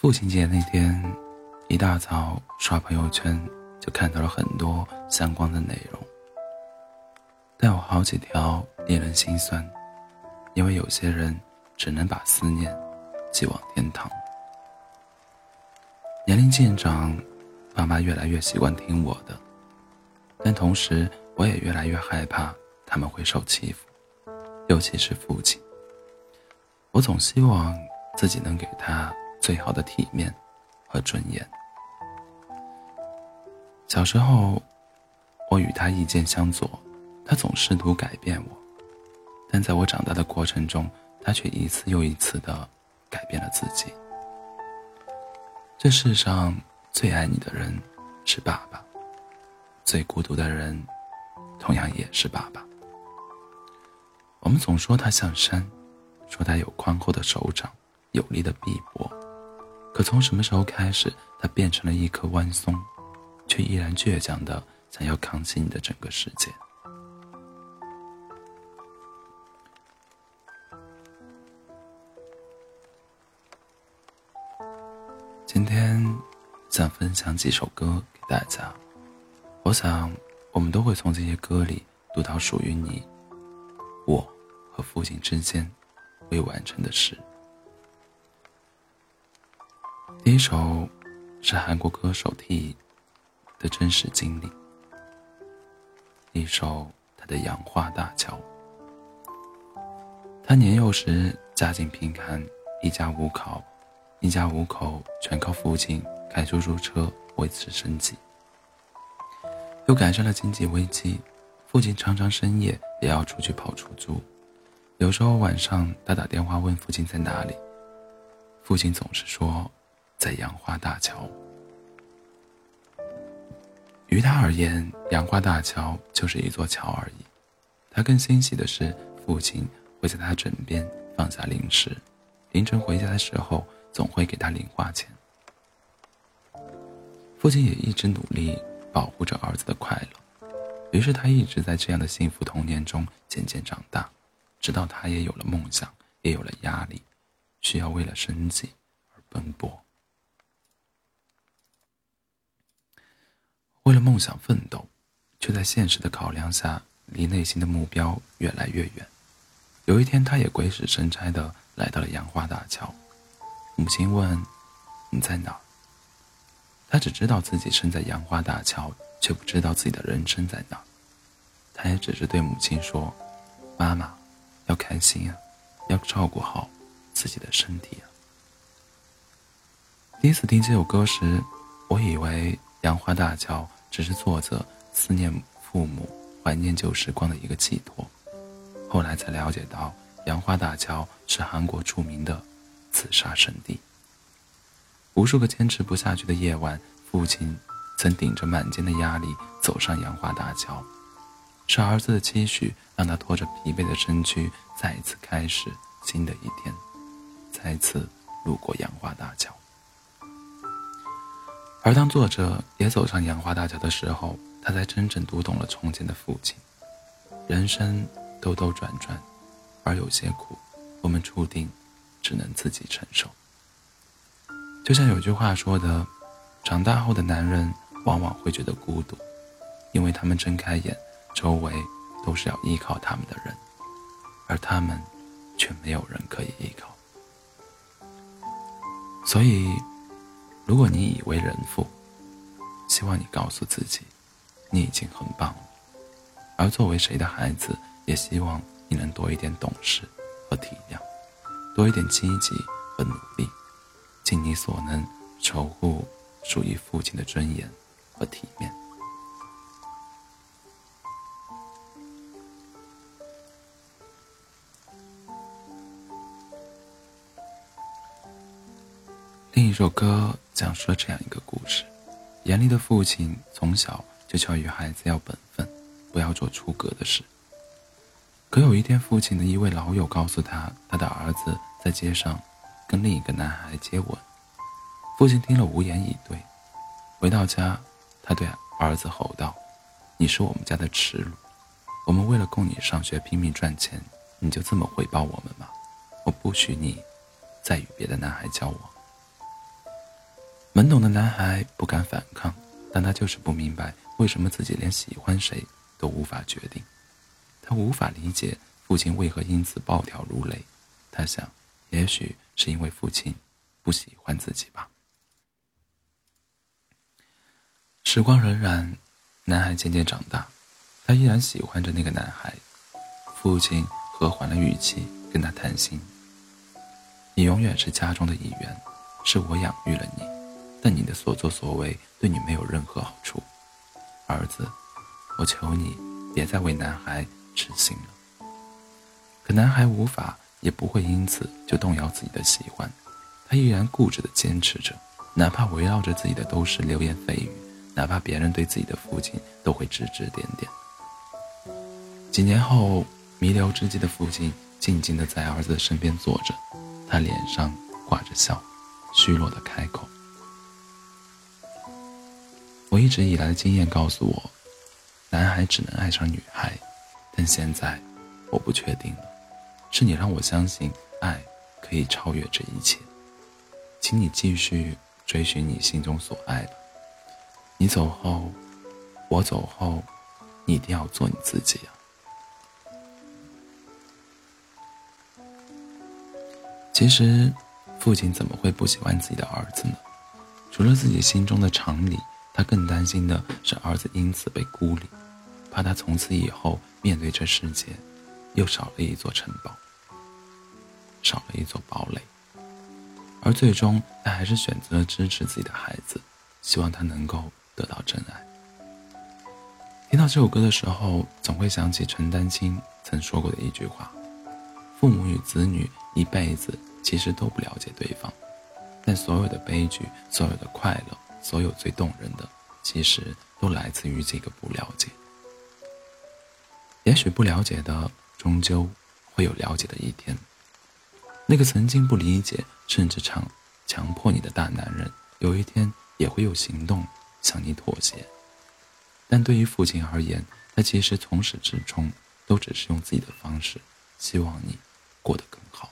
父亲节那天，一大早刷朋友圈就看到了很多相关的内容，但有好几条令人心酸，因为有些人只能把思念寄往天堂。年龄渐长，爸妈越来越习惯听我的，但同时我也越来越害怕他们会受欺负，尤其是父亲。我总希望自己能给他最好的体面和尊严。小时候，我与他意见相左，他总试图改变我，但在我长大的过程中，他却一次又一次的改变了自己。这世上最爱你的人是爸爸，最孤独的人，同样也是爸爸。我们总说他像山。说他有宽厚的手掌，有力的臂膊，可从什么时候开始，他变成了一棵弯松，却依然倔强的想要扛起你的整个世界？今天想分享几首歌给大家，我想我们都会从这些歌里读到属于你、我和父亲之间。未完成的事。第一首是韩国歌手 T 的真实经历，一首他的《杨花大桥》。他年幼时家境贫寒，一家五口，一家五口全靠父亲开出租车维持生计。又赶上了经济危机，父亲常常深夜也要出去跑出租。有时候晚上，他打电话问父亲在哪里，父亲总是说在杨花大桥。于他而言，杨花大桥就是一座桥而已。他更欣喜的是，父亲会在他枕边放下零食，凌晨回家的时候总会给他零花钱。父亲也一直努力保护着儿子的快乐，于是他一直在这样的幸福童年中渐渐长大。直到他也有了梦想，也有了压力，需要为了生计而奔波，为了梦想奋斗，却在现实的考量下，离内心的目标越来越远。有一天，他也鬼使神差的来到了杨花大桥。母亲问：“你在哪？”他只知道自己身在杨花大桥，却不知道自己的人生在哪。他也只是对母亲说：“妈妈。”要开心啊，要照顾好自己的身体啊。第一次听这首歌时，我以为《杨花大桥》只是作者思念父母、怀念旧时光的一个寄托。后来才了解到，杨花大桥是韩国著名的自杀圣地。无数个坚持不下去的夜晚，父亲曾顶着满肩的压力走上杨花大桥。是儿子的期许，让他拖着疲惫的身躯，再一次开始新的一天，再次路过杨花大桥。而当作者也走上杨花大桥的时候，他才真正读懂了从前的父亲。人生兜兜转转，而有些苦，我们注定只能自己承受。就像有句话说的：“长大后的男人往往会觉得孤独，因为他们睁开眼。”周围都是要依靠他们的人，而他们却没有人可以依靠。所以，如果你已为人父，希望你告诉自己，你已经很棒了。而作为谁的孩子，也希望你能多一点懂事和体谅，多一点积极和努力，尽你所能守护属于父亲的尊严和体面。一首歌讲述了这样一个故事：严厉的父亲从小就教育孩子要本分，不要做出格的事。可有一天，父亲的一位老友告诉他，他的儿子在街上跟另一个男孩接吻。父亲听了无言以对。回到家，他对儿子吼道：“你是我们家的耻辱！我们为了供你上学拼命赚钱，你就这么回报我们吗？我不许你再与别的男孩交往！”懵懂的男孩不敢反抗，但他就是不明白为什么自己连喜欢谁都无法决定。他无法理解父亲为何因此暴跳如雷。他想，也许是因为父亲不喜欢自己吧。时光荏苒，男孩渐渐长大，他依然喜欢着那个男孩。父亲和缓了语气跟他谈心：“你永远是家中的一员，是我养育了你。”但你的所作所为对你没有任何好处，儿子，我求你别再为男孩痴心了。可男孩无法也不会因此就动摇自己的喜欢，他依然固执地坚持着，哪怕围绕着自己的都是流言蜚语，哪怕别人对自己的父亲都会指指点点。几年后，弥留之际的父亲静静地在儿子身边坐着，他脸上挂着笑，虚弱地开口。一直以来的经验告诉我，男孩只能爱上女孩，但现在我不确定了。是你让我相信爱可以超越这一切，请你继续追寻你心中所爱吧。你走后，我走后，你一定要做你自己啊！其实，父亲怎么会不喜欢自己的儿子呢？除了自己心中的常理。他更担心的是儿子因此被孤立，怕他从此以后面对这世界，又少了一座城堡，少了一座堡垒。而最终，他还是选择了支持自己的孩子，希望他能够得到真爱。听到这首歌的时候，总会想起陈丹青曾说过的一句话：“父母与子女一辈子其实都不了解对方，但所有的悲剧，所有的快乐。”所有最动人的，其实都来自于这个不了解。也许不了解的，终究会有了解的一天。那个曾经不理解，甚至强强迫你的大男人，有一天也会有行动向你妥协。但对于父亲而言，他其实从始至终都只是用自己的方式，希望你过得更好。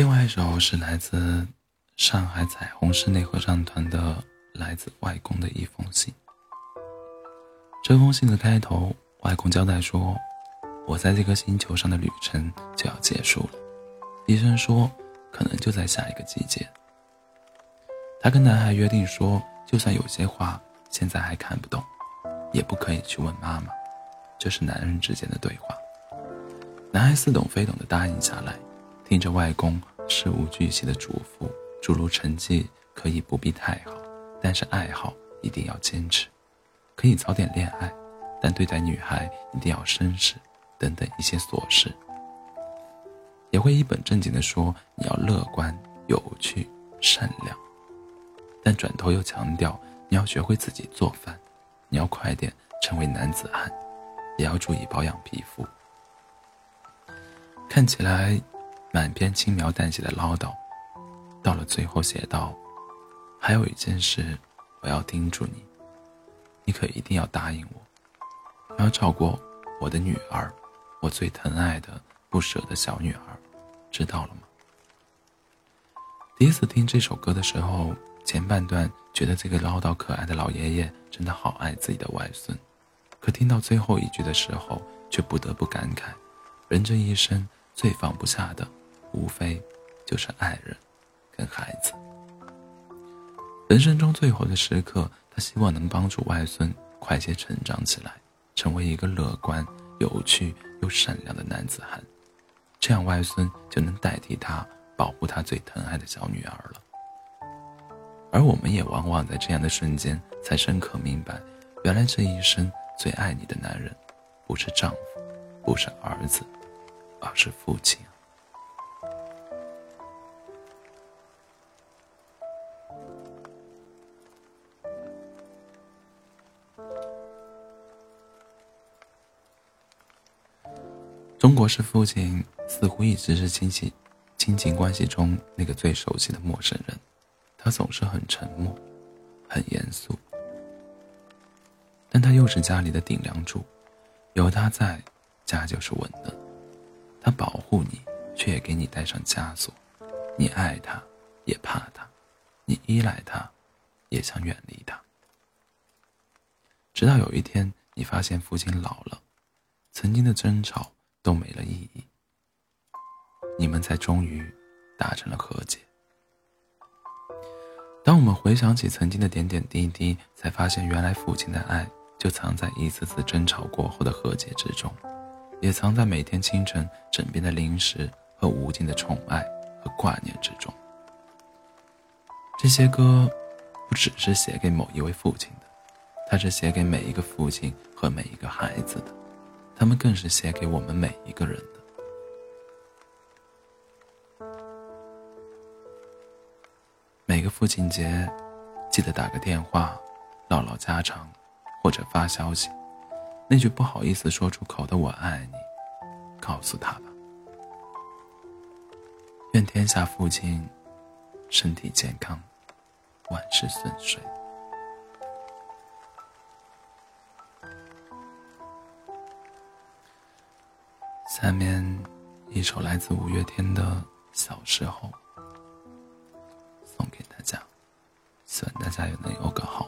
另外一首是来自上海彩虹室内合唱团的《来自外公的一封信》。这封信的开头，外公交代说：“我在这个星球上的旅程就要结束了，医生说可能就在下一个季节。”他跟男孩约定说，就算有些话现在还看不懂，也不可以去问妈妈。这是男人之间的对话。男孩似懂非懂的答应下来。听着外公事无巨细的嘱咐，诸如成绩可以不必太好，但是爱好一定要坚持；可以早点恋爱，但对待女孩一定要绅士，等等一些琐事。也会一本正经地说你要乐观、有趣、善良，但转头又强调你要学会自己做饭，你要快点成为男子汉，也要注意保养皮肤。看起来。满篇轻描淡写的唠叨，到了最后写道：“还有一件事，我要叮嘱你，你可一定要答应我，要照顾我的女儿，我最疼爱的、不舍的小女儿，知道了吗？”第一次听这首歌的时候，前半段觉得这个唠叨可爱的老爷爷真的好爱自己的外孙，可听到最后一句的时候，却不得不感慨：人这一生最放不下的。无非就是爱人跟孩子。人生中最后的时刻，他希望能帮助外孙快些成长起来，成为一个乐观、有趣又善良的男子汉，这样外孙就能代替他保护他最疼爱的小女儿了。而我们也往往在这样的瞬间，才深刻明白，原来这一生最爱你的男人，不是丈夫，不是儿子，而是父亲。中国式父亲似乎一直是亲戚、亲情关系中那个最熟悉的陌生人，他总是很沉默、很严肃，但他又是家里的顶梁柱，有他在，家就是稳的。他保护你，却也给你带上枷锁。你爱他，也怕他；你依赖他，也想远离他。直到有一天，你发现父亲老了，曾经的争吵都没了意义，你们才终于达成了和解。当我们回想起曾经的点点滴滴，才发现原来父亲的爱就藏在一次次争吵过后的和解之中，也藏在每天清晨枕边的零食和无尽的宠爱和挂念之中。这些歌，不只是写给某一位父亲的，它是写给每一个父亲和每一个孩子的，他们更是写给我们每一个人的。每个父亲节，记得打个电话，唠唠家常，或者发消息，那句不好意思说出口的“我爱你”，告诉他吧。愿天下父亲身体健康，万事顺遂。下面一首来自五月天的《小时候》。送给大家希望大家也能有个好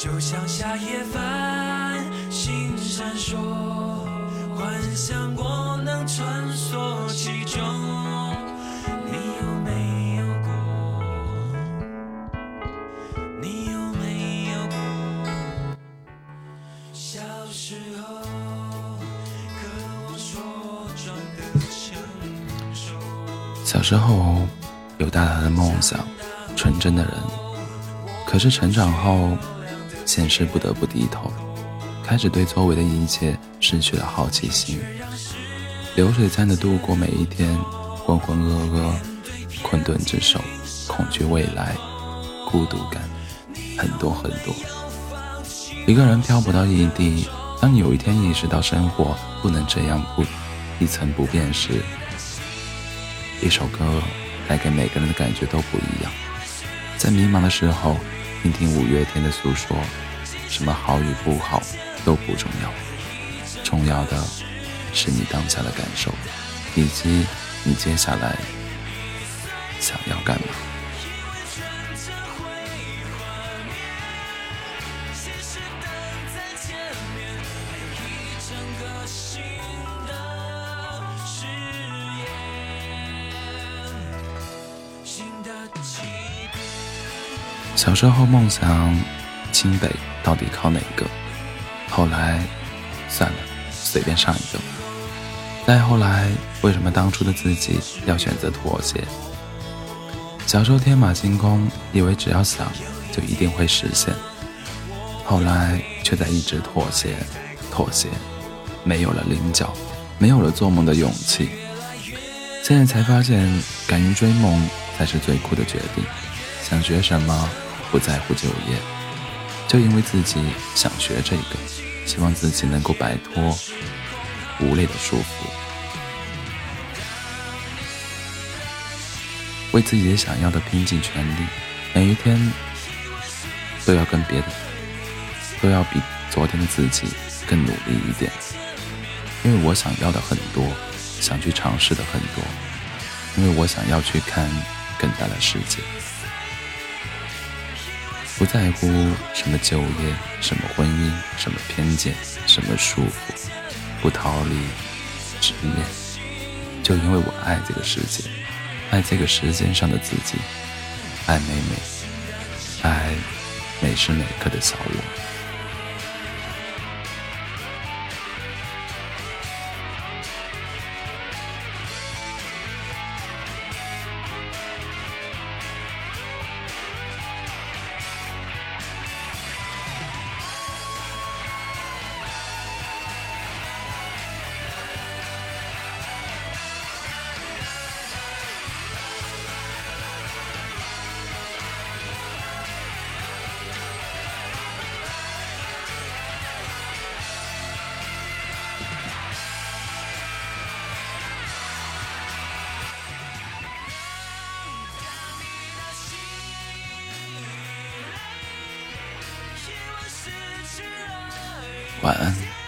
就像夏夜繁星闪烁，幻想我能穿梭其中。你有没有过？你有没有过？小时候渴望说转的成熟。小时候有大大的梦想，纯真的人，可是成长后。现实不得不低头，开始对周围的一切失去了好奇心，流水餐的度过每一天，浑浑噩噩，困顿之手，恐惧未来，孤独感，很多很多。一个人漂泊到异地，当你有一天意识到生活不能这样不一成不变时，一首歌带给每个人的感觉都不一样。在迷茫的时候。听听五月天的诉说，什么好与不好都不重要，重要的是你当下的感受，以及你接下来想要干嘛。小时候梦想清北到底考哪个？后来算了，随便上一个。再后来，为什么当初的自己要选择妥协？小时候天马行空，以为只要想就一定会实现，后来却在一直妥协，妥协，没有了棱角，没有了做梦的勇气。现在才发现，敢于追梦才是最酷的决定。想学什么？不在乎就业，就因为自己想学这个，希望自己能够摆脱无力的束缚，为自己想要的拼尽全力，每一天都要跟别的，都要比昨天的自己更努力一点，因为我想要的很多，想去尝试的很多，因为我想要去看更大的世界。不在乎什么就业，什么婚姻，什么偏见，什么束缚，不逃离执念，就因为我爱这个世界，爱这个时间上的自己，爱美美，爱每时每刻的小我。晚安。